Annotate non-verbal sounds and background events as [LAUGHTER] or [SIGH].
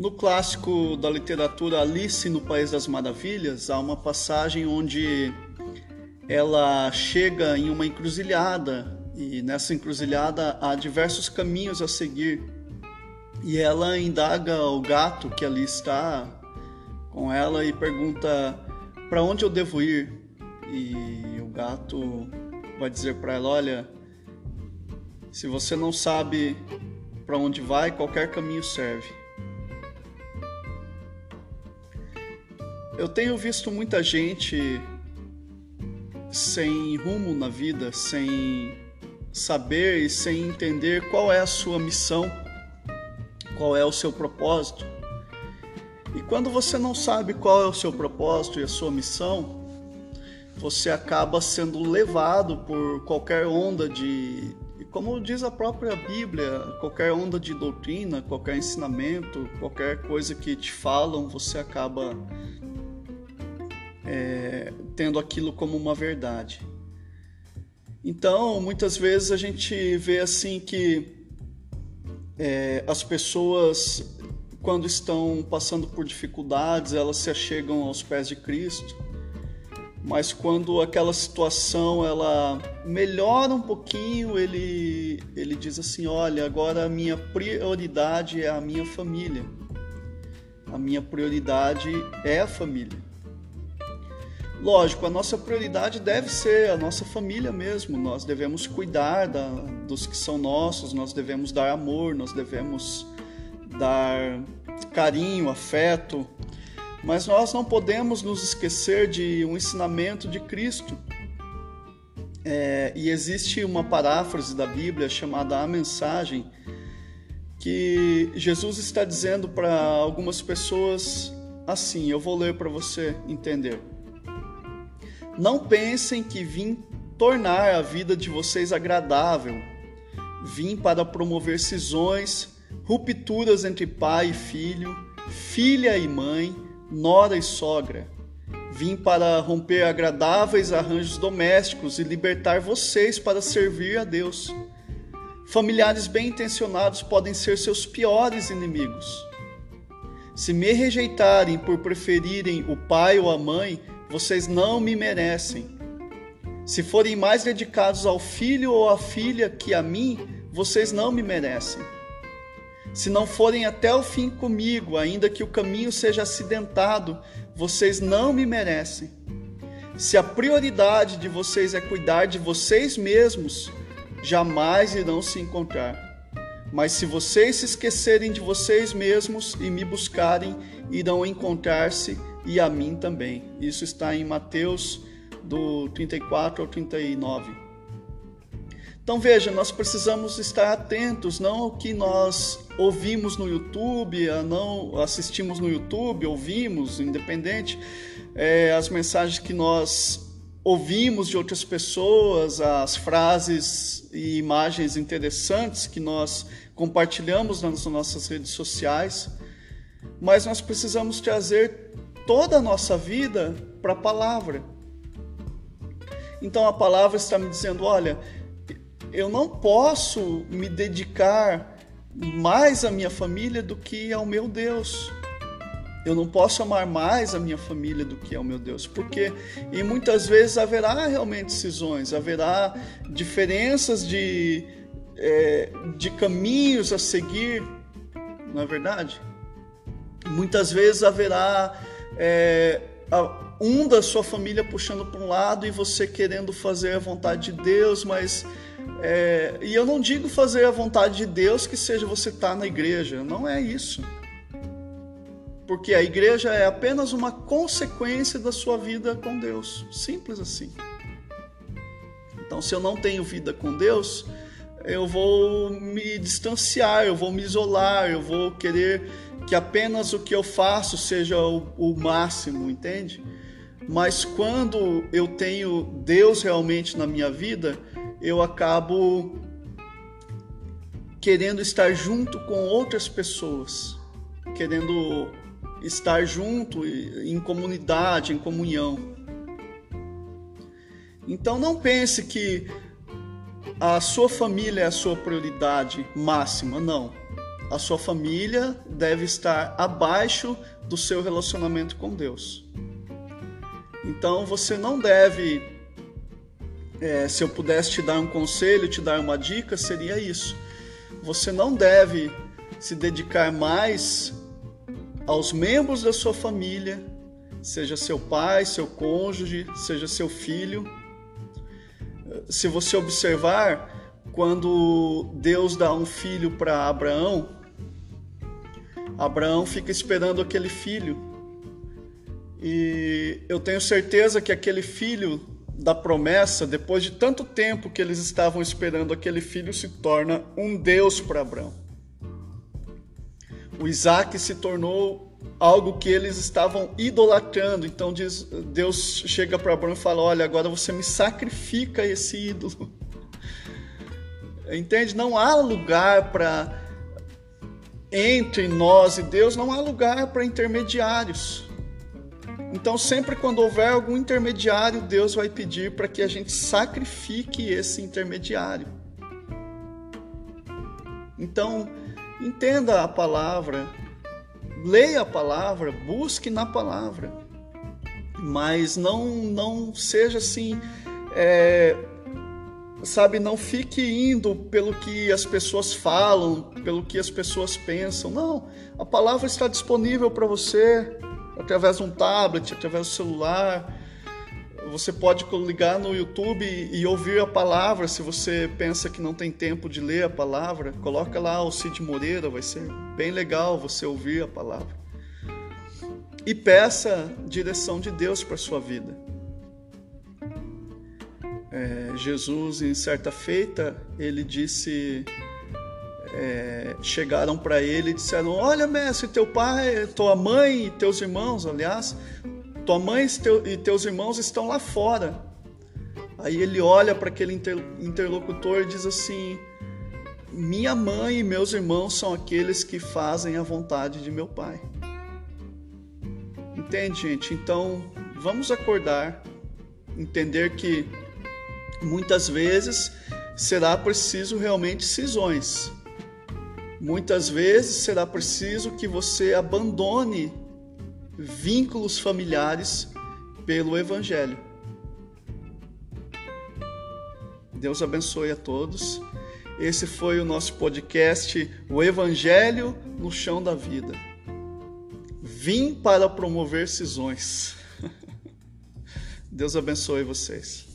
No clássico da literatura Alice no País das Maravilhas, há uma passagem onde ela chega em uma encruzilhada e nessa encruzilhada há diversos caminhos a seguir. E ela indaga o gato que ali está com ela e pergunta para onde eu devo ir. E o gato vai dizer para ela: Olha, se você não sabe para onde vai, qualquer caminho serve. Eu tenho visto muita gente sem rumo na vida, sem saber e sem entender qual é a sua missão, qual é o seu propósito. E quando você não sabe qual é o seu propósito e a sua missão, você acaba sendo levado por qualquer onda de, como diz a própria Bíblia, qualquer onda de doutrina, qualquer ensinamento, qualquer coisa que te falam, você acaba é, tendo aquilo como uma verdade. Então, muitas vezes a gente vê assim que é, as pessoas, quando estão passando por dificuldades, elas se achegam aos pés de Cristo. Mas quando aquela situação ela melhora um pouquinho, ele, ele diz assim: Olha, agora a minha prioridade é a minha família. A minha prioridade é a família. Lógico, a nossa prioridade deve ser a nossa família mesmo. Nós devemos cuidar da, dos que são nossos, nós devemos dar amor, nós devemos dar carinho, afeto. Mas nós não podemos nos esquecer de um ensinamento de Cristo. É, e existe uma paráfrase da Bíblia chamada A Mensagem, que Jesus está dizendo para algumas pessoas assim: eu vou ler para você entender. Não pensem que vim tornar a vida de vocês agradável. Vim para promover cisões, rupturas entre pai e filho, filha e mãe, nora e sogra. Vim para romper agradáveis arranjos domésticos e libertar vocês para servir a Deus. Familiares bem intencionados podem ser seus piores inimigos. Se me rejeitarem por preferirem o pai ou a mãe, vocês não me merecem. Se forem mais dedicados ao filho ou à filha que a mim, vocês não me merecem. Se não forem até o fim comigo, ainda que o caminho seja acidentado, vocês não me merecem. Se a prioridade de vocês é cuidar de vocês mesmos, jamais irão se encontrar. Mas se vocês se esquecerem de vocês mesmos e me buscarem, irão encontrar-se e a mim também. Isso está em Mateus do 34 ao 39. Então veja, nós precisamos estar atentos não ao que nós ouvimos no YouTube, não assistimos no YouTube, ouvimos, independente, é, as mensagens que nós ouvimos de outras pessoas, as frases e imagens interessantes que nós compartilhamos nas nossas redes sociais, mas nós precisamos trazer toda a nossa vida para a palavra. Então a palavra está me dizendo: olha, eu não posso me dedicar mais à minha família do que ao meu Deus. Eu não posso amar mais a minha família do que ao meu Deus, porque e muitas vezes haverá realmente cisões, haverá diferenças de, é, de caminhos a seguir, não é verdade? Muitas vezes haverá é, um da sua família puxando para um lado e você querendo fazer a vontade de Deus, mas é, e eu não digo fazer a vontade de Deus que seja você estar tá na igreja, não é isso. Porque a igreja é apenas uma consequência da sua vida com Deus, simples assim. Então, se eu não tenho vida com Deus, eu vou me distanciar, eu vou me isolar, eu vou querer que apenas o que eu faço seja o, o máximo, entende? Mas quando eu tenho Deus realmente na minha vida, eu acabo querendo estar junto com outras pessoas, querendo estar junto em comunidade, em comunhão. Então não pense que a sua família é a sua prioridade máxima, não. A sua família deve estar abaixo do seu relacionamento com Deus. Então você não deve, é, se eu pudesse te dar um conselho, te dar uma dica, seria isso. Você não deve se dedicar mais aos membros da sua família, seja seu pai, seu cônjuge, seja seu filho. Se você observar, quando Deus dá um filho para Abraão, Abraão fica esperando aquele filho. E eu tenho certeza que aquele filho da promessa, depois de tanto tempo que eles estavam esperando, aquele filho se torna um Deus para Abraão. O Isaac se tornou algo que eles estavam idolatrando. Então diz, Deus chega para Abraão e fala: Olha, agora você me sacrifica esse ídolo. [LAUGHS] Entende? Não há lugar para entre nós e Deus, não há lugar para intermediários. Então, sempre quando houver algum intermediário, Deus vai pedir para que a gente sacrifique esse intermediário. Então, entenda a palavra, leia a palavra, busque na palavra, mas não, não seja assim é, sabe, não fique indo pelo que as pessoas falam, pelo que as pessoas pensam. Não, a palavra está disponível para você através de um tablet, através do celular. Você pode ligar no YouTube e ouvir a palavra. Se você pensa que não tem tempo de ler a palavra, coloca lá o Cid Moreira, vai ser bem legal você ouvir a palavra. E peça direção de Deus para sua vida. É, Jesus, em certa feita, ele disse: é, chegaram para ele e disseram: Olha, mestre, teu pai, tua mãe e teus irmãos, aliás, tua mãe e teus irmãos estão lá fora. Aí ele olha para aquele interlocutor e diz assim: Minha mãe e meus irmãos são aqueles que fazem a vontade de meu pai. Entende, gente? Então, vamos acordar, entender que muitas vezes será preciso realmente cisões. Muitas vezes será preciso que você abandone vínculos familiares pelo Evangelho. Deus abençoe a todos. Esse foi o nosso podcast, O Evangelho no Chão da Vida. Vim para promover cisões. [LAUGHS] Deus abençoe vocês.